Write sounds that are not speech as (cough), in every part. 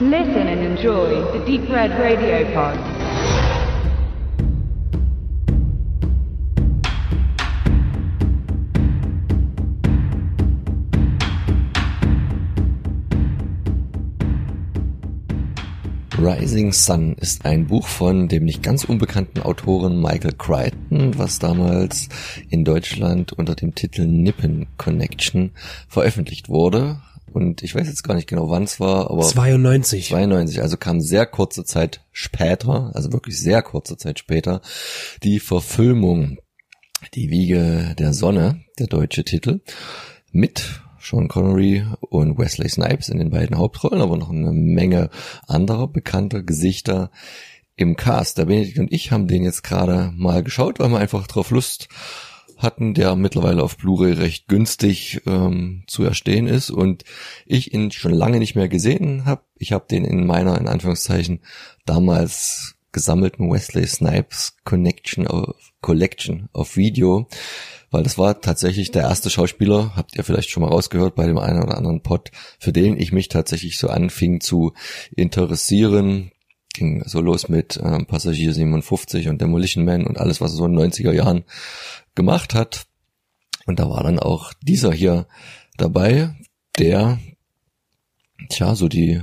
Listen and enjoy the Deep Red Radio Pod. Rising Sun ist ein Buch von dem nicht ganz unbekannten Autoren Michael Crichton, was damals in Deutschland unter dem Titel Nippen Connection veröffentlicht wurde. Und ich weiß jetzt gar nicht genau, wann es war, aber 92. 92, also kam sehr kurze Zeit später, also wirklich sehr kurze Zeit später, die Verfilmung Die Wiege der Sonne, der deutsche Titel, mit Sean Connery und Wesley Snipes in den beiden Hauptrollen, aber noch eine Menge anderer bekannter Gesichter im Cast. Der Benedikt und ich haben den jetzt gerade mal geschaut, weil wir einfach drauf Lust hatten, der mittlerweile auf Blu-ray recht günstig ähm, zu erstehen ist und ich ihn schon lange nicht mehr gesehen habe. Ich habe den in meiner, in Anführungszeichen, damals gesammelten Wesley Snipes Connection auf, Collection auf Video weil das war tatsächlich der erste Schauspieler, habt ihr vielleicht schon mal rausgehört bei dem einen oder anderen Pod, für den ich mich tatsächlich so anfing zu interessieren. Ging so los mit ähm, Passagier 57 und Demolition Man und alles, was so in den 90er Jahren gemacht hat. Und da war dann auch dieser hier dabei, der, tja, so die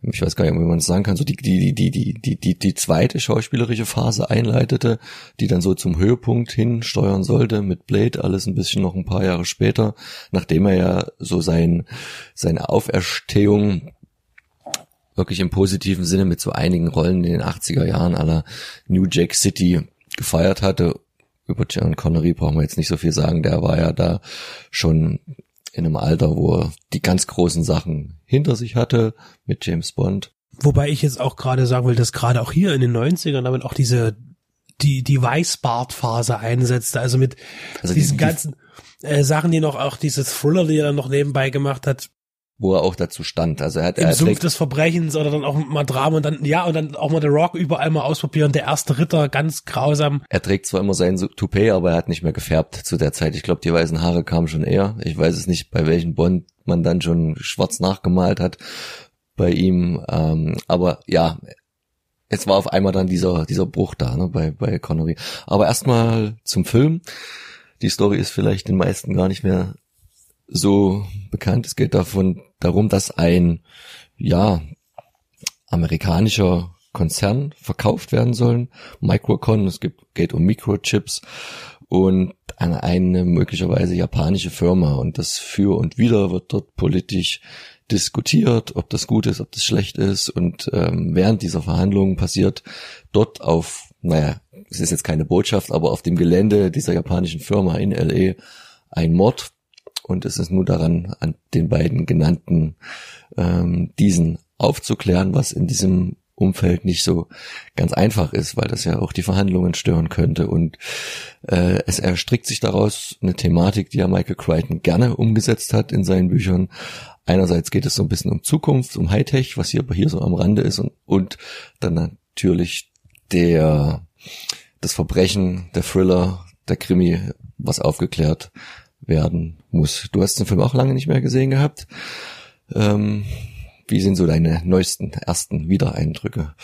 ich weiß gar nicht, wie man es sagen kann, so die, die, die, die, die, die, die zweite schauspielerische Phase einleitete, die dann so zum Höhepunkt hinsteuern sollte mit Blade, alles ein bisschen noch ein paar Jahre später, nachdem er ja so sein, seine Auferstehung wirklich im positiven Sinne mit so einigen Rollen in den 80er Jahren aller New Jack City gefeiert hatte. Über John Connery brauchen wir jetzt nicht so viel sagen, der war ja da schon in einem Alter, wo er die ganz großen Sachen hinter sich hatte mit James Bond. Wobei ich jetzt auch gerade sagen will, dass gerade auch hier in den 90ern damit auch diese die die Weißbart-Phase einsetzte, also mit also diesen die, ganzen äh, Sachen, die noch auch dieses Thriller, die er dann noch nebenbei gemacht hat, wo er auch dazu stand. Also er hat im er Sumpf des Verbrechens oder dann auch mal Drama und dann ja und dann auch mal The Rock überall mal ausprobieren. Der erste Ritter ganz grausam. Er trägt zwar immer sein Toupet, aber er hat nicht mehr gefärbt zu der Zeit. Ich glaube, die weißen Haare kamen schon eher. Ich weiß es nicht, bei welchen Bond man dann schon schwarz nachgemalt hat bei ihm. Ähm, aber ja, es war auf einmal dann dieser dieser Bruch da ne, bei bei Connery. Aber erstmal zum Film. Die Story ist vielleicht den meisten gar nicht mehr so bekannt. Es geht davon darum, dass ein ja amerikanischer Konzern verkauft werden sollen. Microcon, es gibt, geht um Microchips und eine, eine möglicherweise japanische Firma und das für und wieder wird dort politisch diskutiert, ob das gut ist, ob das schlecht ist und ähm, während dieser Verhandlungen passiert dort auf, naja, es ist jetzt keine Botschaft, aber auf dem Gelände dieser japanischen Firma in LA ein Mord und es ist nur daran, an den beiden genannten ähm, diesen aufzuklären, was in diesem Umfeld nicht so ganz einfach ist, weil das ja auch die Verhandlungen stören könnte. Und äh, es erstrickt sich daraus eine Thematik, die ja Michael Crichton gerne umgesetzt hat in seinen Büchern. Einerseits geht es so ein bisschen um Zukunft, um Hightech, was hier, hier so am Rande ist und, und dann natürlich der das Verbrechen, der Thriller, der Krimi, was aufgeklärt werden muss. Du hast den Film auch lange nicht mehr gesehen gehabt. Ähm, wie sind so deine neuesten ersten Wiedereindrücke?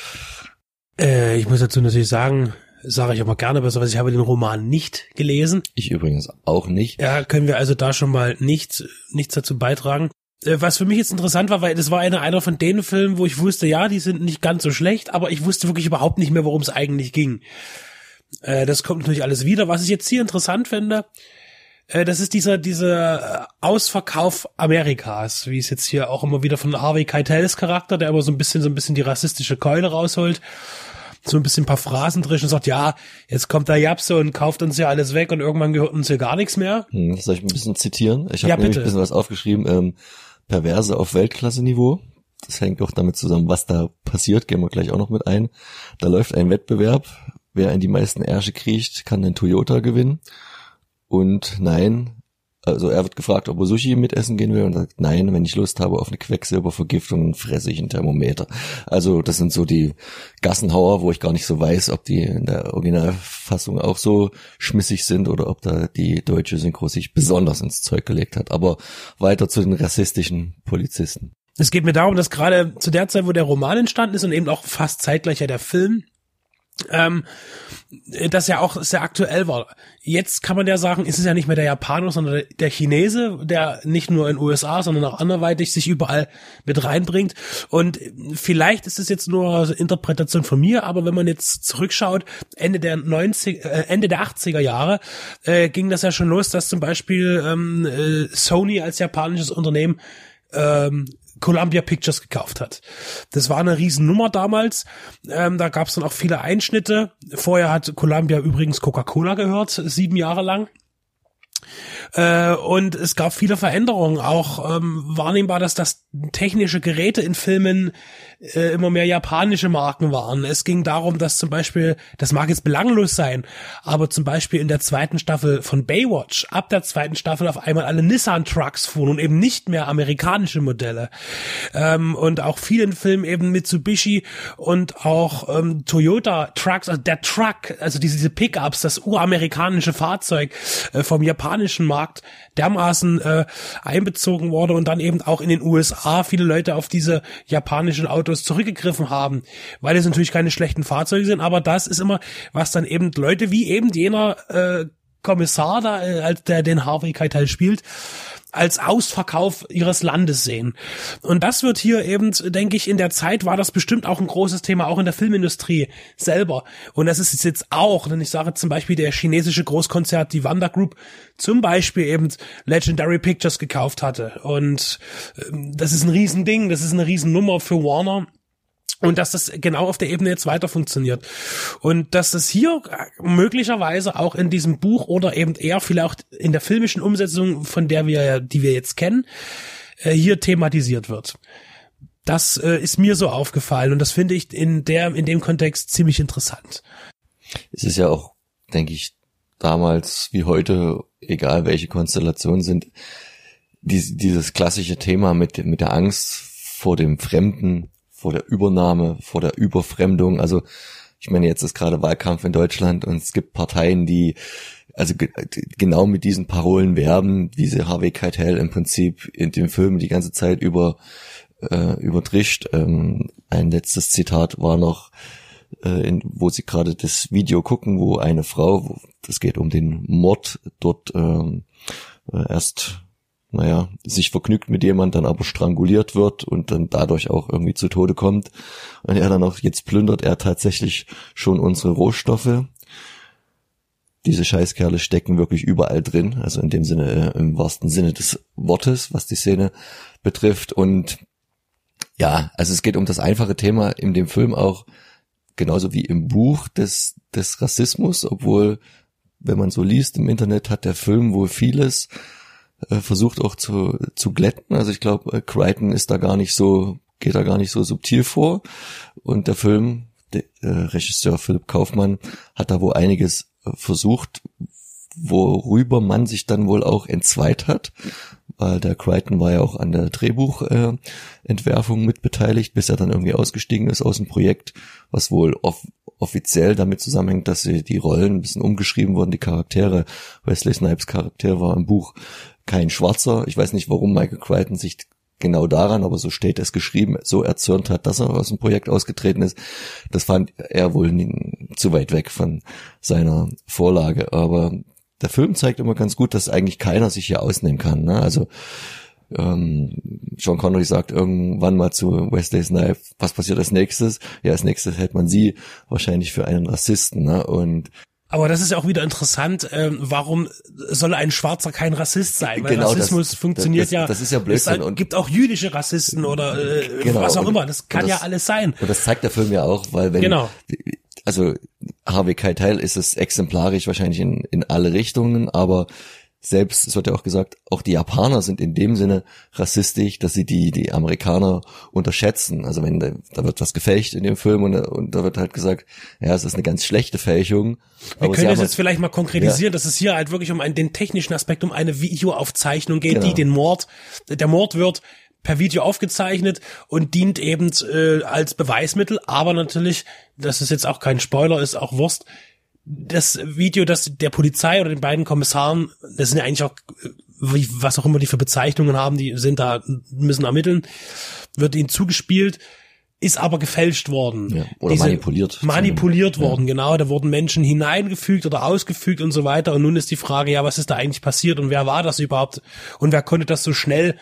Äh, ich muss dazu natürlich sagen, sage ich aber gerne besser, weil ich habe den Roman nicht gelesen. Ich übrigens auch nicht. Ja, können wir also da schon mal nichts, nichts dazu beitragen. Äh, was für mich jetzt interessant war, weil das war einer, einer von den Filmen, wo ich wusste, ja, die sind nicht ganz so schlecht, aber ich wusste wirklich überhaupt nicht mehr, worum es eigentlich ging. Äh, das kommt natürlich alles wieder. Was ich jetzt hier interessant finde, das ist dieser, dieser äh, Ausverkauf Amerikas, wie es jetzt hier auch immer wieder von Harvey Keitels Charakter, der immer so ein bisschen, so ein bisschen die rassistische Keule rausholt, so ein bisschen ein paar Phrasen drin und sagt, ja, jetzt kommt der Japse und kauft uns ja alles weg und irgendwann gehört uns hier gar nichts mehr. Hm, soll ich ein bisschen zitieren? Ich habe ja, nämlich ein bisschen was aufgeschrieben, ähm, Perverse auf Weltklasse-Niveau. Das hängt auch damit zusammen, was da passiert, gehen wir gleich auch noch mit ein. Da läuft ein Wettbewerb, wer in die meisten Ärsche kriecht, kann den Toyota gewinnen. Und nein, also er wird gefragt, ob er Sushi mitessen gehen will und sagt, nein, wenn ich Lust habe auf eine Quecksilbervergiftung, fresse ich ein Thermometer. Also das sind so die Gassenhauer, wo ich gar nicht so weiß, ob die in der Originalfassung auch so schmissig sind oder ob da die deutsche Synchro sich besonders ins Zeug gelegt hat. Aber weiter zu den rassistischen Polizisten. Es geht mir darum, dass gerade zu der Zeit, wo der Roman entstanden ist und eben auch fast zeitgleich ja der Film, ähm, das ja auch sehr aktuell war. Jetzt kann man ja sagen, ist es ja nicht mehr der Japaner, sondern der Chinese, der nicht nur in USA, sondern auch anderweitig sich überall mit reinbringt. Und vielleicht ist es jetzt nur Interpretation von mir, aber wenn man jetzt zurückschaut, Ende der 90, äh, Ende der 80er Jahre äh, ging das ja schon los, dass zum Beispiel ähm, äh, Sony als japanisches Unternehmen ähm, Columbia Pictures gekauft hat. Das war eine Riesennummer damals. Ähm, da gab es dann auch viele Einschnitte. Vorher hat Columbia übrigens Coca-Cola gehört, sieben Jahre lang. Äh, und es gab viele Veränderungen, auch ähm, wahrnehmbar, dass das technische Geräte in Filmen äh, immer mehr japanische Marken waren. Es ging darum, dass zum Beispiel, das mag jetzt belanglos sein, aber zum Beispiel in der zweiten Staffel von Baywatch, ab der zweiten Staffel auf einmal alle Nissan-Trucks fuhren und eben nicht mehr amerikanische Modelle. Ähm, und auch vielen Filmen eben Mitsubishi und auch ähm, Toyota Trucks, also der Truck, also diese, diese Pickups, das uramerikanische Fahrzeug äh, vom japanischen Markt dermaßen äh, einbezogen wurde und dann eben auch in den USA viele Leute auf diese japanischen Autos zurückgegriffen haben, weil es natürlich keine schlechten Fahrzeuge sind, aber das ist immer, was dann eben Leute wie eben jener äh, Kommissar da, äh, der den Harvey Keitel spielt, als Ausverkauf ihres Landes sehen. Und das wird hier eben, denke ich, in der Zeit war das bestimmt auch ein großes Thema, auch in der Filmindustrie selber. Und das ist jetzt auch, denn ich sage zum Beispiel der chinesische Großkonzert, die Wanda Group, zum Beispiel eben Legendary Pictures gekauft hatte. Und ähm, das ist ein Riesending, das ist eine Riesennummer für Warner. Und dass das genau auf der Ebene jetzt weiter funktioniert. Und dass das hier möglicherweise auch in diesem Buch oder eben eher vielleicht in der filmischen Umsetzung, von der wir, die wir jetzt kennen, äh, hier thematisiert wird. Das äh, ist mir so aufgefallen und das finde ich in der, in dem Kontext ziemlich interessant. Es ist ja auch, denke ich, damals wie heute, egal welche Konstellationen sind, dieses klassische Thema mit, mit der Angst vor dem Fremden, vor der Übernahme, vor der Überfremdung. Also ich meine, jetzt ist gerade Wahlkampf in Deutschland und es gibt Parteien, die also genau mit diesen Parolen werben, wie sie Harvey Keitel im Prinzip in dem Film die ganze Zeit über äh, übertrischt. Ähm, ein letztes Zitat war noch, äh, in, wo sie gerade das Video gucken, wo eine Frau, das geht um den Mord, dort ähm, äh, erst naja, sich vergnügt mit jemand, dann aber stranguliert wird und dann dadurch auch irgendwie zu Tode kommt. Und er dann auch, jetzt plündert er tatsächlich schon unsere Rohstoffe. Diese Scheißkerle stecken wirklich überall drin, also in dem Sinne, äh, im wahrsten Sinne des Wortes, was die Szene betrifft. Und ja, also es geht um das einfache Thema in dem Film auch, genauso wie im Buch des, des Rassismus, obwohl, wenn man so liest im Internet, hat der Film wohl vieles äh, versucht auch zu, zu glätten. Also ich glaube, äh, Crichton ist da gar nicht so, geht da gar nicht so subtil vor. Und der Film, der äh, Regisseur Philipp Kaufmann, hat da wohl einiges äh, versucht, worüber man sich dann wohl auch entzweit hat, weil der Crichton war ja auch an der Drehbuchentwerfung äh, mitbeteiligt, bis er dann irgendwie ausgestiegen ist aus dem Projekt, was wohl off offiziell damit zusammenhängt, dass sie die Rollen ein bisschen umgeschrieben wurden, die Charaktere. Wesley Snipes Charakter war im Buch kein Schwarzer. Ich weiß nicht, warum Michael Crichton sich genau daran, aber so steht es geschrieben, so erzürnt hat, dass er aus dem Projekt ausgetreten ist. Das fand er wohl zu weit weg von seiner Vorlage. Aber der Film zeigt immer ganz gut, dass eigentlich keiner sich hier ausnehmen kann. Ne? Also ähm, Sean Connery sagt irgendwann mal zu Wesley Snipes, was passiert als nächstes? Ja, als nächstes hält man sie wahrscheinlich für einen Rassisten. Ne? Und aber das ist ja auch wieder interessant, ähm, warum soll ein Schwarzer kein Rassist sein? Weil genau, Rassismus das, funktioniert das, ja. Das ist ja Blödsinn. Es gibt auch jüdische Rassisten oder äh, genau, was auch immer. Das kann das, ja alles sein. Und das zeigt der Film ja auch, weil wenn genau. also Harvey Keitel ist es exemplarisch wahrscheinlich in, in alle Richtungen, aber selbst, es wird ja auch gesagt, auch die Japaner sind in dem Sinne rassistisch, dass sie die, die Amerikaner unterschätzen. Also wenn da, da wird was gefälscht in dem Film und, und da wird halt gesagt, ja, es ist eine ganz schlechte Fälschung. Wir können das jetzt vielleicht mal konkretisieren, ja. dass es hier halt wirklich um einen, den technischen Aspekt, um eine Videoaufzeichnung geht, genau. die den Mord, der Mord wird per Video aufgezeichnet und dient eben äh, als Beweismittel, aber natürlich, das ist jetzt auch kein Spoiler, ist auch Wurst, das Video, das der Polizei oder den beiden Kommissaren, das sind ja eigentlich auch wie, was auch immer die für Bezeichnungen haben, die sind da, müssen ermitteln, wird ihnen zugespielt, ist aber gefälscht worden. Ja, oder manipuliert. Manipuliert worden, ja. genau. Da wurden Menschen hineingefügt oder ausgefügt und so weiter. Und nun ist die Frage, ja, was ist da eigentlich passiert und wer war das überhaupt und wer konnte das so schnell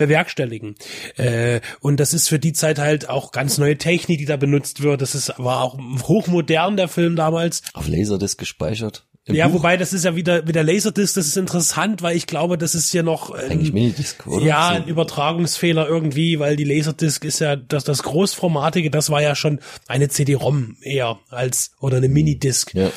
bewerkstelligen. Äh, und das ist für die Zeit halt auch ganz neue Technik, die da benutzt wird. Das ist, war auch hochmodern, der Film damals. Auf Laserdisc gespeichert. Ja, Buch. wobei das ist ja wieder mit der Laserdisc, das ist interessant, weil ich glaube, das ist ja noch ähm, Minidisc, oder? Ja, ein Übertragungsfehler irgendwie, weil die Laserdisc ist ja das das großformatige, das war ja schon eine CD-ROM eher als oder eine Minidisc. Ja.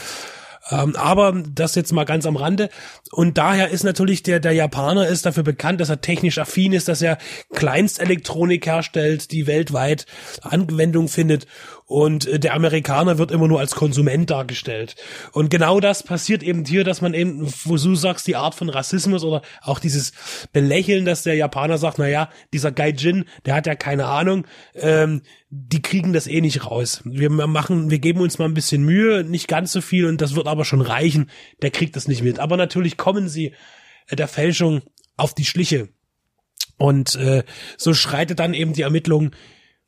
Ähm, aber das jetzt mal ganz am Rande. Und daher ist natürlich der, der Japaner ist dafür bekannt, dass er technisch affin ist, dass er Kleinstelektronik herstellt, die weltweit Anwendung findet und äh, der Amerikaner wird immer nur als Konsument dargestellt. Und genau das passiert eben hier, dass man eben, wo du sagst, die Art von Rassismus oder auch dieses Belächeln, dass der Japaner sagt, na ja, dieser Gaijin, der hat ja keine Ahnung, ähm, die kriegen das eh nicht raus. Wir machen, wir geben uns mal ein bisschen Mühe, nicht ganz so viel und das wird aber schon reichen. Der kriegt das nicht mit. Aber natürlich kommen sie äh, der Fälschung auf die Schliche. Und äh, so schreitet dann eben die Ermittlung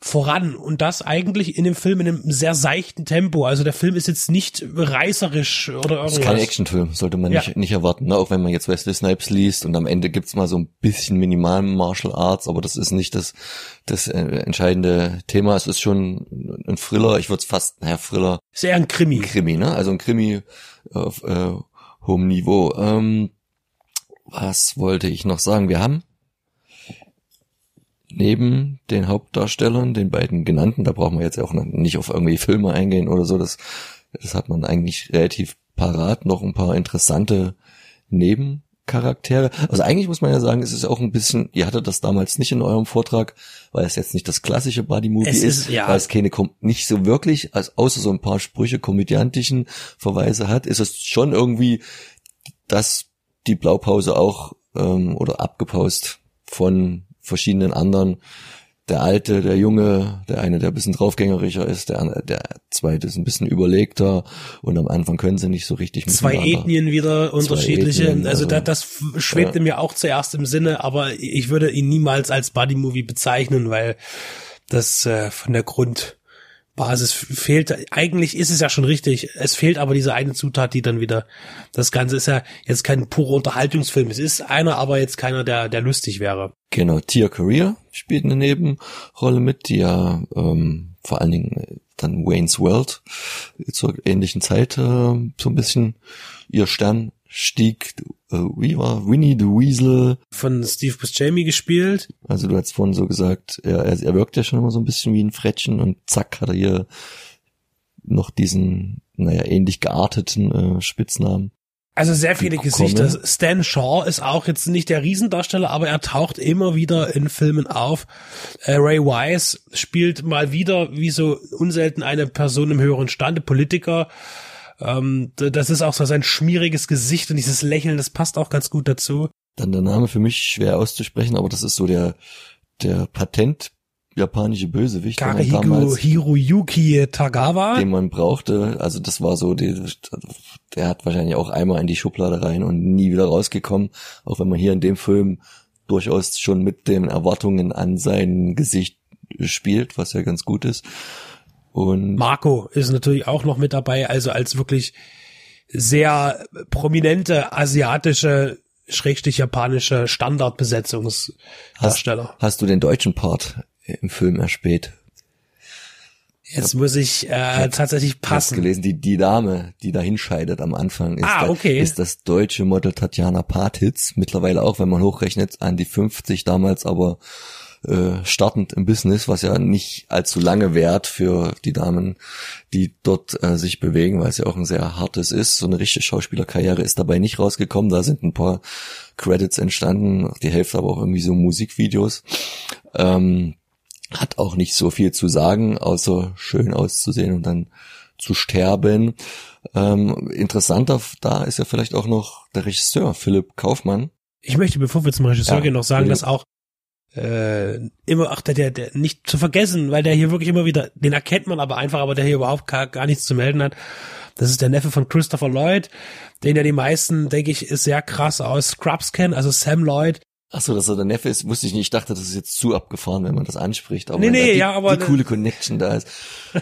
voran und das eigentlich in dem Film in einem sehr seichten Tempo. Also der Film ist jetzt nicht reißerisch oder irgendwas. Das ist kein Actionfilm, sollte man ja. nicht, nicht erwarten. Ne? Auch wenn man jetzt Wesley Snipes liest und am Ende gibt's mal so ein bisschen minimal Martial Arts, aber das ist nicht das, das äh, entscheidende Thema. Es ist schon ein Thriller, ich würde es fast, naja, Thriller. Sehr ein Krimi. Ein Krimi, ne? Also ein Krimi auf äh, hohem Niveau. Ähm, was wollte ich noch sagen? Wir haben neben den Hauptdarstellern, den beiden genannten, da brauchen wir jetzt auch nicht auf irgendwie Filme eingehen oder so, das, das hat man eigentlich relativ parat, noch ein paar interessante Nebencharaktere. Also eigentlich muss man ja sagen, es ist auch ein bisschen, ihr hattet das damals nicht in eurem Vortrag, weil es jetzt nicht das klassische Buddy-Movie ist, ist ja. weil es keine, nicht so wirklich, als außer so ein paar Sprüche komödiantischen Verweise hat, ist es schon irgendwie, dass die Blaupause auch ähm, oder abgepaust von verschiedenen anderen. Der alte, der junge, der eine, der ein bisschen draufgängerischer ist, der, der zweite ist ein bisschen überlegter und am Anfang können sie nicht so richtig Zwei Ethnien wieder unterschiedliche. Ethnien, also, also da, das schwebte ja. mir auch zuerst im Sinne, aber ich würde ihn niemals als Buddy-Movie bezeichnen, weil das äh, von der Grund Basis fehlt, eigentlich ist es ja schon richtig, es fehlt aber diese eine Zutat, die dann wieder, das Ganze ist ja jetzt kein purer Unterhaltungsfilm, es ist einer, aber jetzt keiner, der, der lustig wäre. Genau, Tia Career spielt eine Nebenrolle mit, die ja ähm, vor allen Dingen äh, dann Wayne's World zur ähnlichen Zeit äh, so ein bisschen ihr Stern stieg, äh, wie war Winnie the Weasel. Von Steve Buscemi gespielt. Also du hast vorhin so gesagt, er, er, er wirkt ja schon immer so ein bisschen wie ein Frettchen und zack hat er hier noch diesen, naja, ähnlich gearteten äh, Spitznamen. Also sehr viele Gesichter. Stan Shaw ist auch jetzt nicht der Riesendarsteller, aber er taucht immer wieder in Filmen auf. Äh, Ray Wise spielt mal wieder, wie so unselten, eine Person im höheren Stande, Politiker. Ähm, das ist auch so sein schmieriges Gesicht und dieses Lächeln, das passt auch ganz gut dazu. Dann der Name für mich schwer auszusprechen, aber das ist so der, der Patent japanische Bösewicht. Karehigo Hiroyuki Tagawa. Den man brauchte. Also das war so, die, der hat wahrscheinlich auch einmal in die Schublade rein und nie wieder rausgekommen. Auch wenn man hier in dem Film durchaus schon mit den Erwartungen an sein Gesicht spielt, was ja ganz gut ist. Und Marco ist natürlich auch noch mit dabei, also als wirklich sehr prominente asiatische schrägstich japanische Standardbesetzungsdarsteller. Hast, hast du den deutschen Part im Film erspäht? Jetzt muss ich äh, tatsächlich passen. Ich gelesen, die, die Dame, die da hinscheidet am Anfang, ist, ah, okay. da, ist das deutsche Model Tatjana Patitz. Mittlerweile auch, wenn man hochrechnet, an die 50 damals, aber äh, startend im Business, was ja nicht allzu lange währt für die Damen, die dort äh, sich bewegen, weil es ja auch ein sehr hartes ist. So eine richtige Schauspielerkarriere ist dabei nicht rausgekommen. Da sind ein paar Credits entstanden, die Hälfte aber auch irgendwie so Musikvideos. Ähm, hat auch nicht so viel zu sagen, außer schön auszusehen und dann zu sterben. Ähm, interessanter da ist ja vielleicht auch noch der Regisseur Philipp Kaufmann. Ich möchte, bevor wir zum Regisseur ja, gehen, noch sagen, dass auch äh, immer, ach, der, der, der nicht zu vergessen, weil der hier wirklich immer wieder, den erkennt man aber einfach, aber der hier überhaupt gar, gar nichts zu melden hat. Das ist der Neffe von Christopher Lloyd, den ja die meisten, denke ich, sehr krass aus Scrubs kennen, also Sam Lloyd. Ach so, dass er der Neffe ist, wusste ich nicht. Ich dachte, das ist jetzt zu abgefahren, wenn man das anspricht. Aber Nee, nee, die, ja, aber- die coole Connection da ist.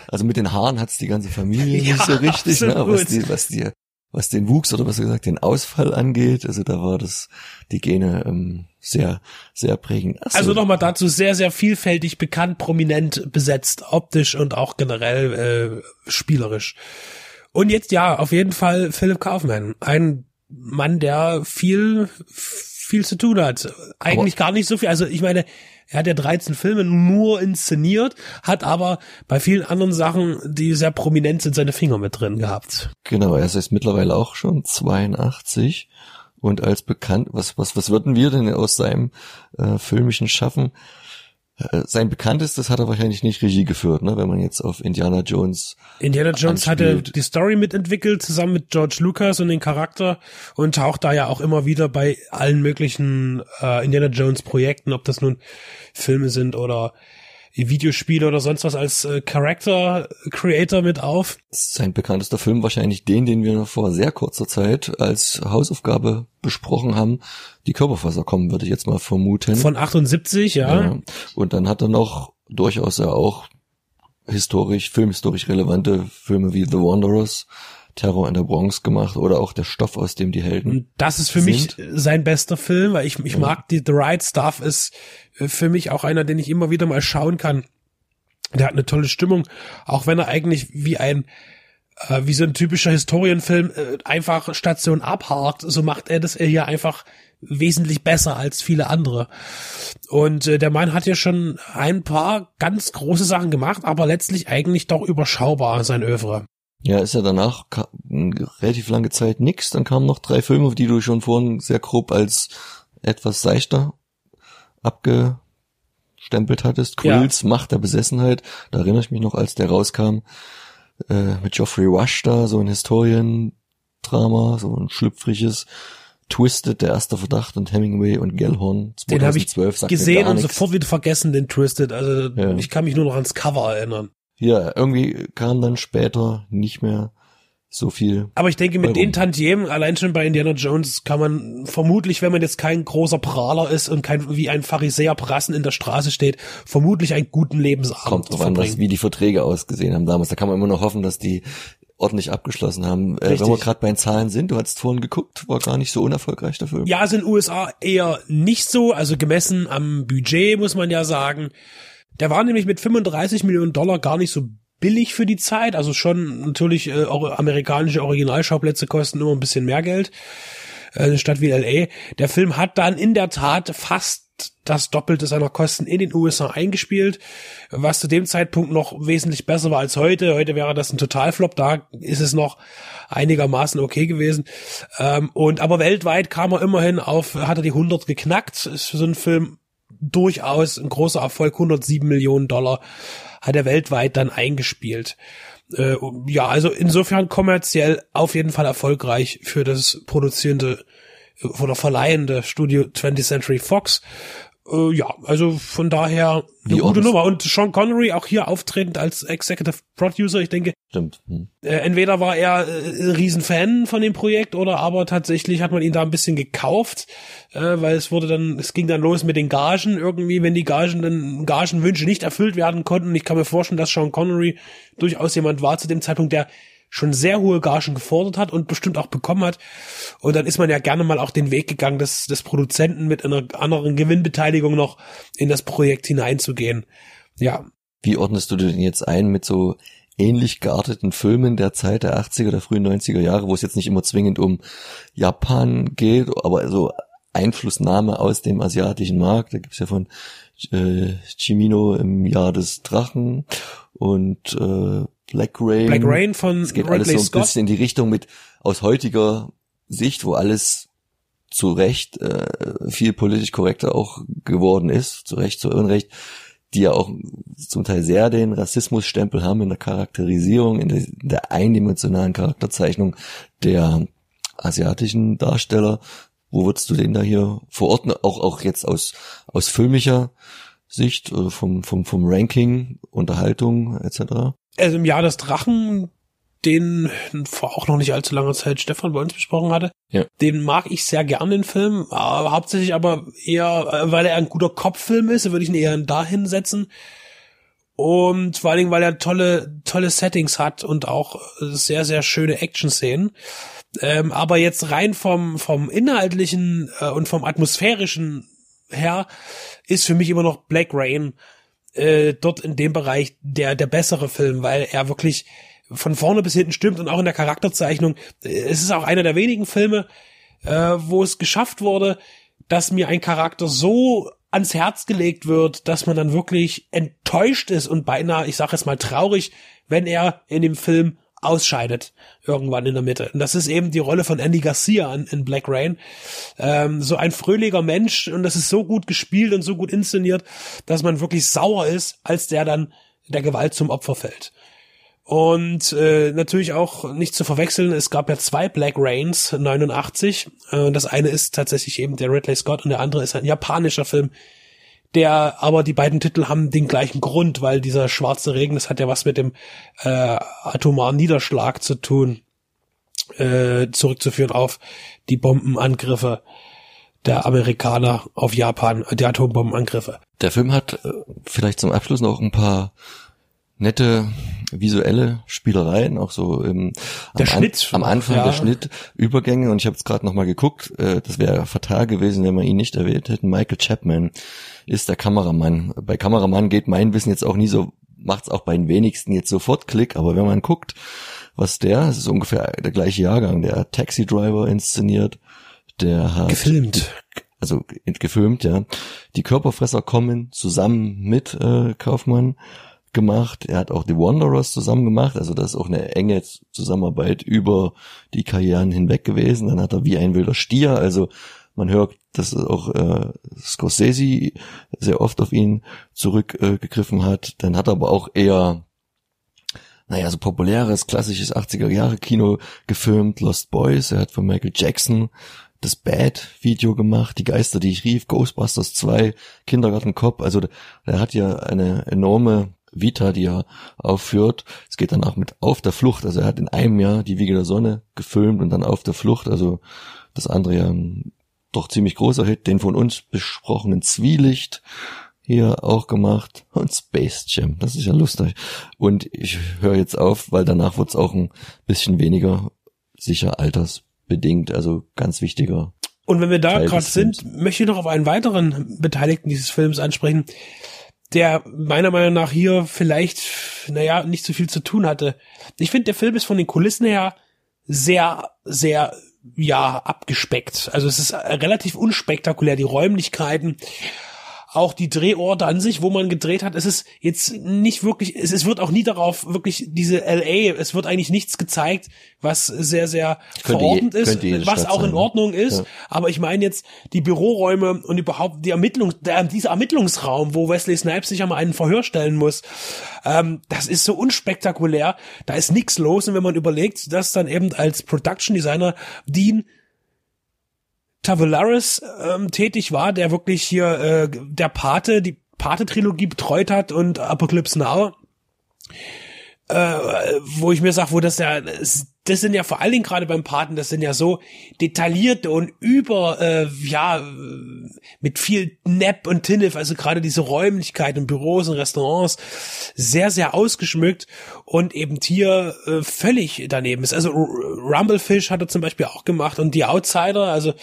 Also mit den Haaren hat's die ganze Familie (laughs) Ja, nicht so richtig, ne? was die, was die, was den Wuchs oder was gesagt den Ausfall angeht. Also da war das die Gene ähm, sehr, sehr prägend. Ach so. Also nochmal dazu sehr, sehr vielfältig bekannt, prominent besetzt, optisch und auch generell äh, spielerisch. Und jetzt ja, auf jeden Fall Philip Kaufman. Ein Mann, der viel, viel zu tun hat. Eigentlich gar nicht so viel. Also ich meine, er hat ja 13 Filme nur inszeniert, hat aber bei vielen anderen Sachen, die sehr prominent sind, seine Finger mit drin gehabt. Genau, er ist jetzt mittlerweile auch schon 82 und als bekannt, was was was würden wir denn aus seinem äh, filmischen Schaffen? Äh, sein bekanntestes hat er wahrscheinlich nicht Regie geführt, ne? Wenn man jetzt auf Indiana Jones Indiana Jones hatte die Story mitentwickelt, zusammen mit George Lucas und den Charakter und taucht da ja auch immer wieder bei allen möglichen äh, Indiana Jones Projekten, ob das nun Filme sind oder Videospiele oder sonst was als äh, Character Creator mit auf. sein bekanntester Film wahrscheinlich den, den wir vor sehr kurzer Zeit als Hausaufgabe besprochen haben. Die Körperfasser kommen, würde ich jetzt mal vermuten. Von 78, ja. ja. Und dann hat er noch durchaus ja auch historisch, filmhistorisch relevante Filme wie The Wanderers, Terror in der Bronx gemacht oder auch der Stoff, aus dem die Helden. Das ist für mich sein bester Film, weil ich, ich mag die The Right Stuff ist äh, für mich auch einer, den ich immer wieder mal schauen kann. Der hat eine tolle Stimmung, auch wenn er eigentlich wie ein äh, wie so ein typischer Historienfilm äh, einfach Station abhakt, so macht er das hier einfach wesentlich besser als viele andere. Und äh, der Mann hat ja schon ein paar ganz große Sachen gemacht, aber letztlich eigentlich doch überschaubar sein Övre. Ja, ist ja danach relativ lange Zeit nix. Dann kamen noch drei Filme, die du schon vorhin sehr grob als etwas seichter abgestempelt hattest. Ja. Quills, Macht der Besessenheit. Da erinnere ich mich noch, als der rauskam, äh, mit Geoffrey Rush da, so ein Historiendrama, so ein schlüpfriges. Twisted, der erste Verdacht und Hemingway und Gellhorn. Den habe ich 2012, gesehen und sofort wieder vergessen, den Twisted. Also Ja. ich kann mich nur noch ans Cover erinnern. Ja, irgendwie kam dann später nicht mehr so viel. Aber ich denke, mit Warum? den Tantiemen, allein schon bei Indiana Jones, kann man vermutlich, wenn man jetzt kein großer Prahler ist und kein wie ein Pharisäer prassen in der Straße steht, vermutlich einen guten Lebensabend Kommt drauf an, was, verbringen. wie die Verträge ausgesehen haben damals. Da kann man immer noch hoffen, dass die ordentlich abgeschlossen haben. Äh, wenn wir gerade bei den Zahlen sind, du hast vorhin geguckt, war gar nicht so unerfolgreich der Film. Ja, ist in den USA eher nicht so, also gemessen am Budget, muss man ja sagen. Der war nämlich mit 35 Millionen Dollar gar nicht so billig für die Zeit, also schon natürlich äh, auch amerikanische Originalschauplätze kosten immer ein bisschen mehr Geld. Äh, eine Stadt wie LA. Der Film hat dann in der Tat fast das Doppelte seiner Kosten in den USA eingespielt, was zu dem Zeitpunkt noch wesentlich besser war als heute. Heute wäre das ein Totalflop, da ist es noch einigermaßen okay gewesen. Ähm, und aber weltweit kam er immerhin auf, hat er die 100 geknackt. Ist für so einen Film durchaus ein großer Erfolg. 107 Millionen Dollar hat er weltweit dann eingespielt. Äh, ja, also insofern kommerziell auf jeden Fall erfolgreich für das produzierende äh, oder verleihende Studio 20th Century Fox. Äh, ja, also von daher eine Wie gute Nummer. Und Sean Connery auch hier auftretend als Executive Producer. Ich denke, Stimmt. Hm. äh, entweder war er äh, Riesenfan von dem Projekt oder aber tatsächlich hat man ihn da ein bisschen gekauft, äh, weil es wurde dann, es ging dann los mit den Gagen irgendwie, wenn die Gagen dann Gagenwünsche nicht erfüllt werden konnten. Ich kann mir vorstellen, dass Sean Connery durchaus jemand war zu dem Zeitpunkt, der schon sehr hohe Gagen gefordert hat und bestimmt auch bekommen hat. Und dann ist man ja gerne mal auch den Weg gegangen, des, des Produzenten mit einer anderen Gewinnbeteiligung noch in das Projekt hineinzugehen. Ja, Wie ordnest du denn jetzt ein mit so ähnlich gearteten Filmen der Zeit der 80er, der frühen 90er Jahre, wo es jetzt nicht immer zwingend um Japan geht, aber so Einflussnahme aus dem asiatischen Markt. Da gibt's ja von äh, Chimino im Jahr des Drachen und äh, Black Rain. Black Rain von Es geht alles Ridley so ein Scott. bisschen in die Richtung mit aus heutiger Sicht, wo alles zu Recht äh, viel politisch korrekter auch geworden ist, zu Recht, zu Unrecht, die ja auch zum Teil sehr den Rassismusstempel haben in der Charakterisierung, in der, in der eindimensionalen Charakterzeichnung der asiatischen Darsteller. Wo würdest du den da hier verorten? Auch, auch jetzt aus, aus filmischer Sicht, oder vom, vom, vom Ranking, Unterhaltung etc.? Also im Jahr des Drachen den vor auch noch nicht allzu langer Zeit Stefan bei uns besprochen hatte. Ja. Den mag ich sehr gern, den Film, aber hauptsächlich aber eher, äh, weil er ein guter Kopffilm ist, würde ich ihn eher dahin setzen. Und vor allen Dingen, weil er tolle, tolle Settings hat und auch sehr, sehr schöne Action-Szenen. Ähm, aber jetzt rein vom, vom inhaltlichen äh, und vom atmosphärischen her ist für mich immer noch Black Rain äh, dort in dem Bereich der, der bessere Film, weil er wirklich von vorne bis hinten stimmt und auch in der Charakterzeichnung. Äh, es ist auch einer der wenigen Filme, äh, wo es geschafft wurde, dass mir ein Charakter so ans Herz gelegt wird, dass man dann wirklich enttäuscht ist und beinahe, ich sage jetzt mal traurig, wenn er in dem Film ausscheidet irgendwann in der Mitte. Und das ist eben die Rolle von Andy Garcia in, in Black Rain. Ähm, so ein fröhlicher Mensch und das ist so gut gespielt und so gut inszeniert, dass man wirklich sauer ist, als der dann der Gewalt zum Opfer fällt. Und äh, natürlich auch nicht zu verwechseln, es gab ja zwei Black Rains 89. Äh, das eine ist tatsächlich eben der Ridley Scott und der andere ist ein japanischer Film, der aber die beiden Titel haben den gleichen Grund, weil dieser schwarze Regen, das hat ja was mit dem äh, atomaren Niederschlag zu tun, äh, zurückzuführen auf die Bombenangriffe der Amerikaner auf Japan, die Atombombenangriffe. Der Film hat äh, vielleicht zum Abschluss noch ein paar nette visuelle Spielereien, auch so im, der am, Schnitt, am Anfang ja. der Schnitt, Übergänge und ich habe jetzt gerade noch mal geguckt, äh, das wäre fatal gewesen, wenn wir ihn nicht erwähnt hätten. Michael Chapman ist der Kameramann. Bei Kameramann geht mein Wissen jetzt auch nie so, macht's auch bei den wenigsten jetzt sofort Klick, aber wenn man guckt, was der, das ist ungefähr der gleiche Jahrgang, der Taxi Driver inszeniert, der hat Gefilmt. also gefilmt, ja. Die Körperfresser kommen zusammen mit äh, Kaufmann gemacht. Er hat auch The Wanderers zusammen gemacht. Also das ist auch eine enge Zusammenarbeit über die Karrieren hinweg gewesen. Dann hat er wie ein wilder Stier. Also man hört, dass auch äh, Scorsese sehr oft auf ihn zurückgegriffen äh, hat. Dann hat er aber auch eher naja, so populäres, klassisches 80er-Jahre-Kino gefilmt, Lost Boys, er hat von Michael Jackson das Bad-Video gemacht, Die Geister, die ich rief, Ghostbusters 2, Kindergarten Cop, also er hat ja eine enorme Vita, die er aufführt. Es geht danach mit Auf der Flucht, also er hat in einem Jahr die Wiege der Sonne gefilmt und dann Auf der Flucht, also das andere ja doch ziemlich großer Hit, den von uns besprochenen Zwielicht, hier auch gemacht und Space Jam, das ist ja lustig. Und ich höre jetzt auf, weil danach wird's auch ein bisschen weniger sicher altersbedingt, also ganz wichtiger. Und wenn wir da gerade sind, möchte ich noch auf einen weiteren Beteiligten dieses Films ansprechen, der meiner Meinung nach hier vielleicht, naja, nicht so viel zu tun hatte. Ich finde, der Film ist von den Kulissen her sehr, sehr, ja, abgespeckt. Also es ist relativ unspektakulär, die Räumlichkeiten auch die Drehorte an sich, wo man gedreht hat, es ist jetzt nicht wirklich, es, es wird auch nie darauf wirklich diese LA, es wird eigentlich nichts gezeigt, was sehr, sehr verordnet je- ist, was Stadt auch in sein, ne? Ordnung ist. Ja. Aber ich meine jetzt die Büroräume und überhaupt die Ermittlungs, der, dieser Ermittlungsraum, wo Wesley Snipes sich einmal einen Verhör stellen muss, ähm, das ist so unspektakulär, da ist nichts los. Und wenn man überlegt, dass dann eben als Production Designer Dean Tavolaris ähm, tätig war, der wirklich hier äh, der Pate, die Pate-Trilogie betreut hat und Apocalypse Now, äh, wo ich mir sage, wo das ja, das sind ja vor allen Dingen gerade beim Paten, das sind ja so detaillierte und über, äh, ja, mit viel Nepp und Tinnef, also gerade diese Räumlichkeiten, Büros und Restaurants, sehr, sehr ausgeschmückt und eben hier äh, völlig daneben ist. Also R- Rumblefish hat er zum Beispiel auch gemacht und die Outsider, also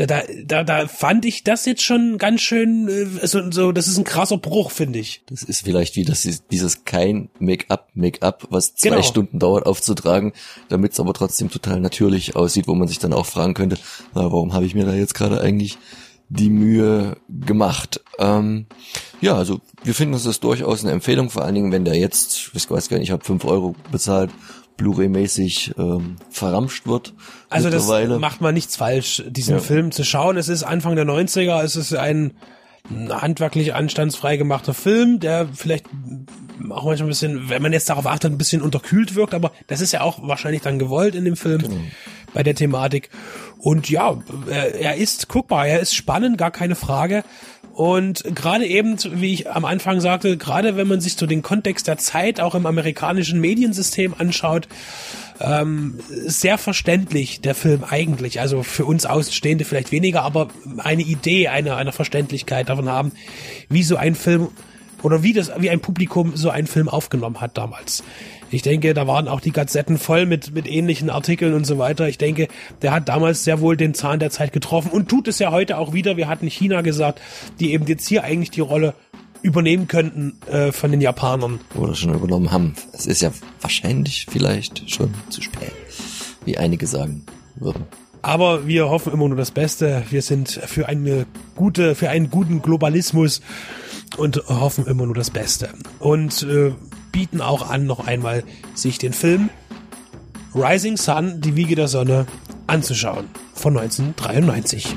da, da, da, da fand ich das jetzt schon ganz schön, äh, so, so, das ist ein krasser Bruch, finde ich. Das ist vielleicht wie das dieses kein Make-up, Make-up, was zwei Genau. Stunden dauert aufzutragen, damit es aber trotzdem total natürlich aussieht, wo man sich dann auch fragen könnte, na, warum habe ich mir da jetzt gerade eigentlich die Mühe gemacht? Ähm, ja, also wir finden, das ist durchaus eine Empfehlung, vor allen Dingen, wenn der jetzt, ich weiß gar nicht, ich habe fünf Euro bezahlt, Blu-ray-mäßig ähm, verramscht wird. Also das macht man nichts falsch, diesen Ja. Film zu schauen. Es ist Anfang der 90er, es ist ein handwerklich anstandsfrei gemachter Film, der vielleicht auch manchmal ein bisschen, wenn man jetzt darauf achtet, ein bisschen unterkühlt wirkt, aber das ist ja auch wahrscheinlich dann gewollt in dem Film bei der Thematik. Und ja, er, er ist guckbar, er ist spannend, gar keine Frage. Und gerade eben, wie ich am Anfang sagte, gerade wenn man sich so den Kontext der Zeit auch im amerikanischen Mediensystem anschaut, ähm, sehr verständlich der Film eigentlich. Also für uns Außenstehende vielleicht weniger, aber eine Idee, eine, eine Verständlichkeit davon haben, wie so ein Film oder wie das, wie ein Publikum so einen Film aufgenommen hat damals. Ich denke, da waren auch die Gazetten voll mit, mit ähnlichen Artikeln und so weiter. Ich denke, der hat damals sehr wohl den Zahn der Zeit getroffen und tut es ja heute auch wieder. Wir hatten China gesagt, die eben jetzt hier eigentlich die Rolle übernehmen könnten äh, von den Japanern. Oder schon übernommen haben. Es ist ja wahrscheinlich vielleicht schon zu spät, wie einige sagen würden. Aber wir hoffen immer nur das Beste. Wir sind für eine gute, für einen guten Globalismus und hoffen immer nur das Beste. Und äh, bieten auch an, noch einmal sich den Film Rising Sun, die Wiege der Sonne, anzuschauen von 1993.